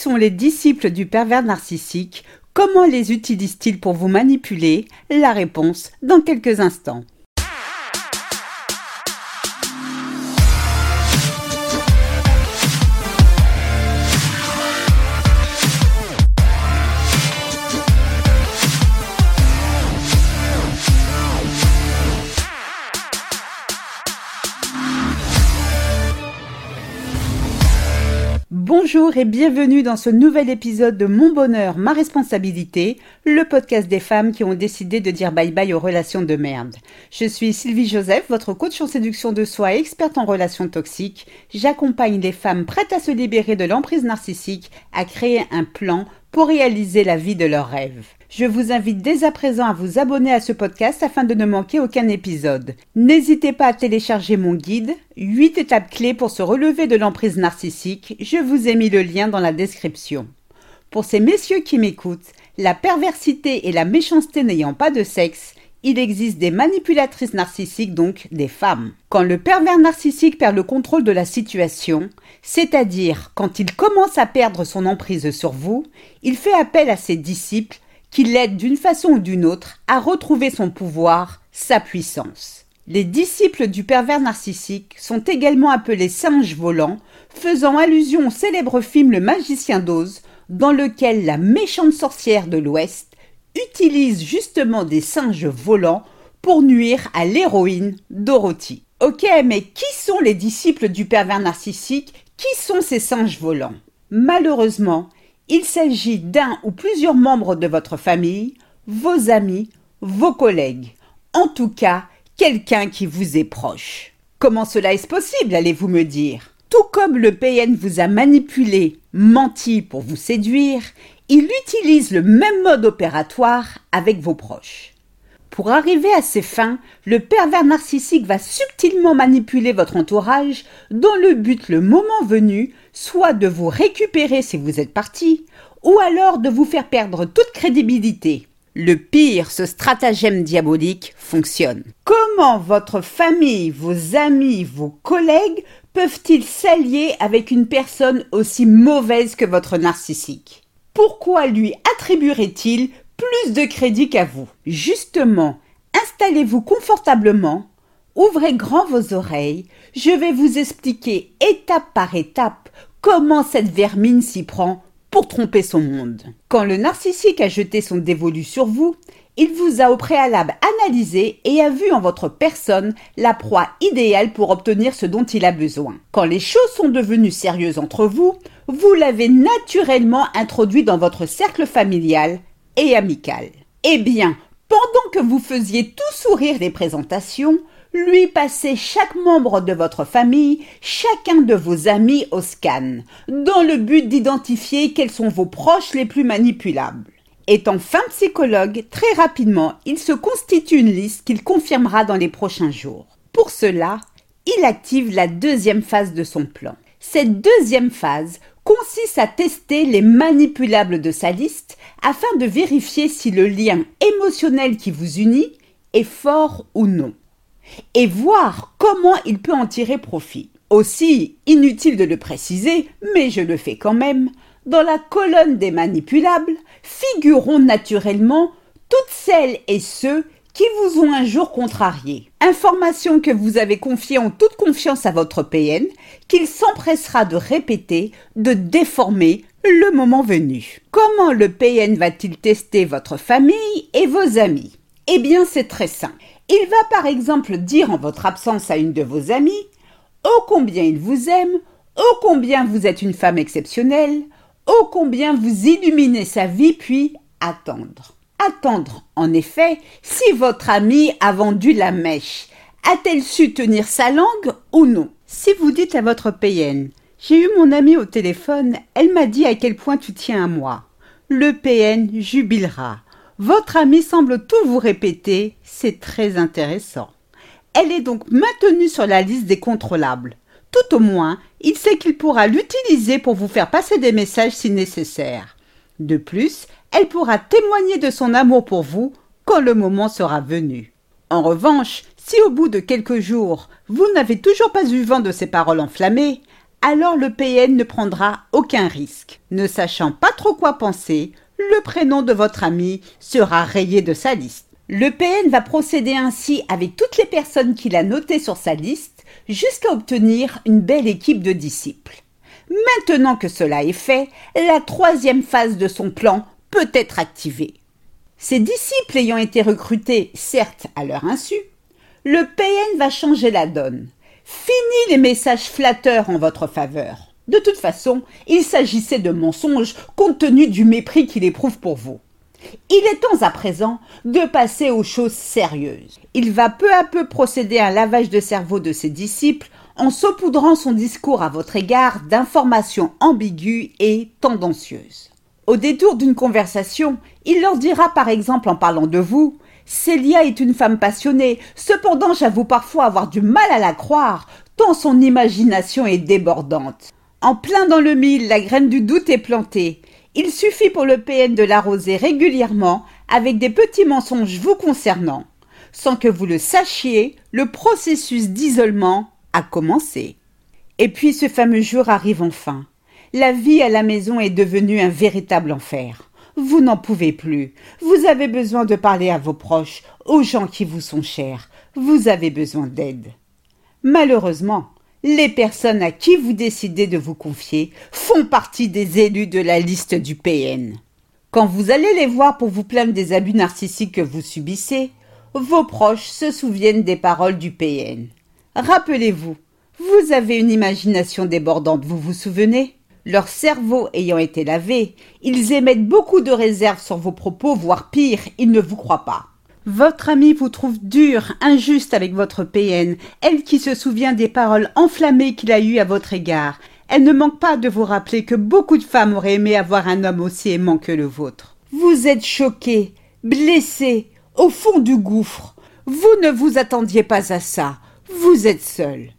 sont les disciples du pervers narcissique Comment les utilise-t-il pour vous manipuler? La réponse dans quelques instants. Bonjour et bienvenue dans ce nouvel épisode de Mon bonheur, ma responsabilité, le podcast des femmes qui ont décidé de dire bye bye aux relations de merde. Je suis Sylvie Joseph, votre coach en séduction de soi et experte en relations toxiques. J'accompagne les femmes prêtes à se libérer de l'emprise narcissique à créer un plan pour réaliser la vie de leurs rêves. Je vous invite dès à présent à vous abonner à ce podcast afin de ne manquer aucun épisode. N'hésitez pas à télécharger mon guide 8 étapes clés pour se relever de l'emprise narcissique. Je vous ai mis le lien dans la description. Pour ces messieurs qui m'écoutent, la perversité et la méchanceté n'ayant pas de sexe, il existe des manipulatrices narcissiques, donc des femmes. Quand le pervers narcissique perd le contrôle de la situation, c'est-à-dire quand il commence à perdre son emprise sur vous, il fait appel à ses disciples qui l'aide d'une façon ou d'une autre à retrouver son pouvoir, sa puissance. Les disciples du pervers narcissique sont également appelés singes volants, faisant allusion au célèbre film Le Magicien d'Oz, dans lequel la méchante sorcière de l'Ouest utilise justement des singes volants pour nuire à l'héroïne Dorothy. Ok, mais qui sont les disciples du pervers narcissique? Qui sont ces singes volants? Malheureusement, il s'agit d'un ou plusieurs membres de votre famille, vos amis, vos collègues. En tout cas, quelqu'un qui vous est proche. Comment cela est possible, allez-vous me dire? Tout comme le PN vous a manipulé, menti pour vous séduire, il utilise le même mode opératoire avec vos proches. Pour arriver à ses fins, le pervers narcissique va subtilement manipuler votre entourage dans le but, le moment venu, soit de vous récupérer si vous êtes parti, ou alors de vous faire perdre toute crédibilité. Le pire, ce stratagème diabolique fonctionne. Comment votre famille, vos amis, vos collègues peuvent-ils s'allier avec une personne aussi mauvaise que votre narcissique? Pourquoi lui attribuerait-il plus de crédit qu'à vous? Justement, installez-vous confortablement, ouvrez grand vos oreilles, je vais vous expliquer étape par étape comment cette vermine s'y prend pour tromper son monde. Quand le narcissique a jeté son dévolu sur vous, il vous a au préalable analysé et a vu en votre personne la proie idéale pour obtenir ce dont il a besoin. Quand les choses sont devenues sérieuses entre vous, vous l'avez naturellement introduit dans votre cercle familial et amical. Eh bien, pendant que vous faisiez tout sourire les présentations, lui passez chaque membre de votre famille, chacun de vos amis au scan, dans le but d'identifier quels sont vos proches les plus manipulables. Étant fin psychologue, très rapidement, il se constitue une liste qu'il confirmera dans les prochains jours. Pour cela, il active la deuxième phase de son plan. Cette deuxième phase consiste à tester les manipulables de sa liste afin de vérifier si le lien émotionnel qui vous unit est fort ou non et voir comment il peut en tirer profit. Aussi, inutile de le préciser, mais je le fais quand même, dans la colonne des manipulables figureront naturellement toutes celles et ceux qui vous ont un jour contrarié. Information que vous avez confiée en toute confiance à votre PN, qu'il s'empressera de répéter, de déformer le moment venu. Comment le PN va-t-il tester votre famille et vos amis? Eh bien, c'est très simple. Il va par exemple dire en votre absence à une de vos amies ô combien il vous aime, ô combien vous êtes une femme exceptionnelle, ô combien vous illuminez sa vie, puis attendre. Attendre, en effet, si votre amie a vendu la mèche. A-t-elle su tenir sa langue ou non? Si vous dites à votre PN J'ai eu mon amie au téléphone, elle m'a dit à quel point tu tiens à moi. Le PN jubilera. Votre amie semble tout vous répéter, c'est très intéressant. Elle est donc maintenue sur la liste des contrôlables. Tout au moins, il sait qu'il pourra l'utiliser pour vous faire passer des messages si nécessaire. De plus, elle pourra témoigner de son amour pour vous quand le moment sera venu. En revanche, si au bout de quelques jours, vous n'avez toujours pas eu vent de ses paroles enflammées, alors le PN ne prendra aucun risque. Ne sachant pas trop quoi penser, le prénom de votre ami sera rayé de sa liste. Le PN va procéder ainsi avec toutes les personnes qu'il a notées sur sa liste jusqu'à obtenir une belle équipe de disciples. Maintenant que cela est fait, la troisième phase de son plan peut être activée. Ces disciples ayant été recrutés, certes à leur insu, le PN va changer la donne. Fini les messages flatteurs en votre faveur. De toute façon, il s'agissait de mensonges compte tenu du mépris qu'il éprouve pour vous. Il est temps à présent de passer aux choses sérieuses. Il va peu à peu procéder à un lavage de cerveau de ses disciples en saupoudrant son discours à votre égard d'informations ambiguës et tendancieuses. Au détour d'une conversation, il leur dira par exemple en parlant de vous Célia est une femme passionnée, cependant j'avoue parfois avoir du mal à la croire, tant son imagination est débordante. En plein dans le mille, la graine du doute est plantée. Il suffit pour le PN de l'arroser régulièrement avec des petits mensonges vous concernant. Sans que vous le sachiez, le processus d'isolement a commencé. Et puis ce fameux jour arrive enfin. La vie à la maison est devenue un véritable enfer. Vous n'en pouvez plus. Vous avez besoin de parler à vos proches, aux gens qui vous sont chers. Vous avez besoin d'aide. Malheureusement, les personnes à qui vous décidez de vous confier font partie des élus de la liste du PN. Quand vous allez les voir pour vous plaindre des abus narcissiques que vous subissez, vos proches se souviennent des paroles du PN. Rappelez-vous, vous avez une imagination débordante, vous vous souvenez? Leur cerveau ayant été lavé, ils émettent beaucoup de réserves sur vos propos, voire pire, ils ne vous croient pas. Votre amie vous trouve dur, injuste avec votre PN, elle qui se souvient des paroles enflammées qu'il a eues à votre égard. Elle ne manque pas de vous rappeler que beaucoup de femmes auraient aimé avoir un homme aussi aimant que le vôtre. Vous êtes choqué, blessé, au fond du gouffre. Vous ne vous attendiez pas à ça. Vous êtes seul.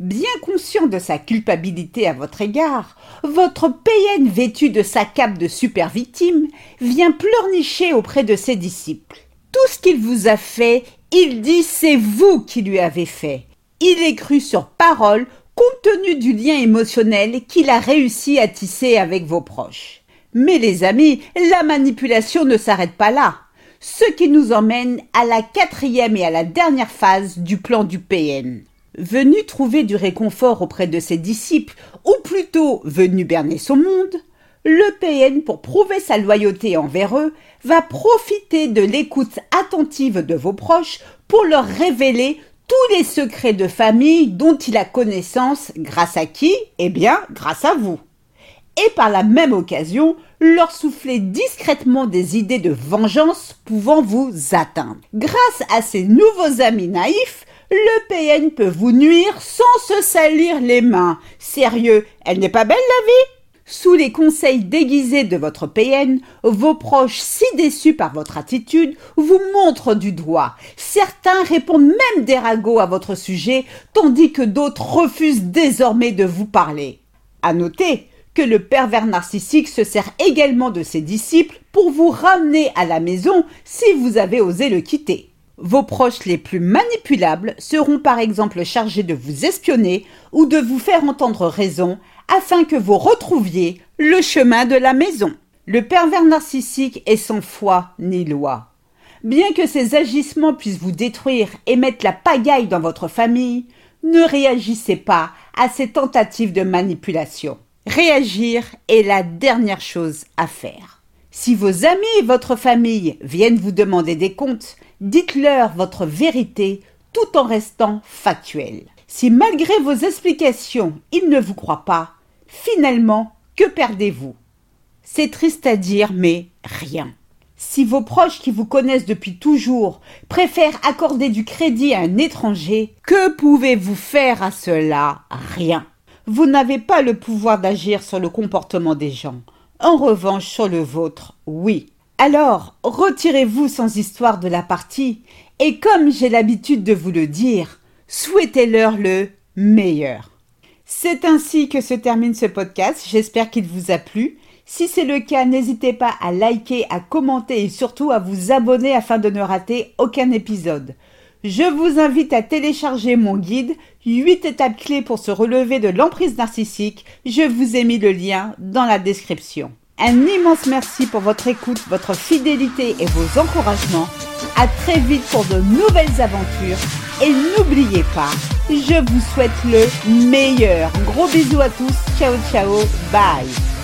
Bien conscient de sa culpabilité à votre égard, votre PN vêtu de sa cape de super victime vient pleurnicher auprès de ses disciples. Tout ce qu'il vous a fait, il dit c'est vous qui lui avez fait. Il est cru sur parole compte tenu du lien émotionnel qu'il a réussi à tisser avec vos proches. Mais les amis, la manipulation ne s'arrête pas là. Ce qui nous emmène à la quatrième et à la dernière phase du plan du PN. Venu trouver du réconfort auprès de ses disciples, ou plutôt venu berner son monde, le PN, pour prouver sa loyauté envers eux, va profiter de l'écoute attentive de vos proches pour leur révéler tous les secrets de famille dont il a connaissance grâce à qui? Eh bien, grâce à vous. Et par la même occasion, leur souffler discrètement des idées de vengeance pouvant vous atteindre. Grâce à ces nouveaux amis naïfs, le PN peut vous nuire sans se salir les mains. Sérieux, elle n'est pas belle la vie? Sous les conseils déguisés de votre PN, vos proches, si déçus par votre attitude, vous montrent du doigt. Certains répondent même des ragots à votre sujet, tandis que d'autres refusent désormais de vous parler. À noter que le pervers narcissique se sert également de ses disciples pour vous ramener à la maison si vous avez osé le quitter. Vos proches les plus manipulables seront par exemple chargés de vous espionner ou de vous faire entendre raison afin que vous retrouviez le chemin de la maison. Le pervers narcissique est sans foi ni loi. Bien que ces agissements puissent vous détruire et mettre la pagaille dans votre famille, ne réagissez pas à ces tentatives de manipulation. Réagir est la dernière chose à faire. Si vos amis et votre famille viennent vous demander des comptes, dites-leur votre vérité tout en restant factuel. Si malgré vos explications, ils ne vous croient pas, Finalement, que perdez-vous? C'est triste à dire, mais rien. Si vos proches qui vous connaissent depuis toujours préfèrent accorder du crédit à un étranger, que pouvez-vous faire à cela? Rien. Vous n'avez pas le pouvoir d'agir sur le comportement des gens. En revanche, sur le vôtre, oui. Alors, retirez-vous sans histoire de la partie, et comme j'ai l'habitude de vous le dire, souhaitez-leur le meilleur. C'est ainsi que se termine ce podcast. J'espère qu'il vous a plu. Si c'est le cas, n'hésitez pas à liker, à commenter et surtout à vous abonner afin de ne rater aucun épisode. Je vous invite à télécharger mon guide 8 étapes clés pour se relever de l'emprise narcissique. Je vous ai mis le lien dans la description. Un immense merci pour votre écoute, votre fidélité et vos encouragements. À très vite pour de nouvelles aventures. Et n'oubliez pas, je vous souhaite le meilleur. Gros bisous à tous. Ciao ciao. Bye.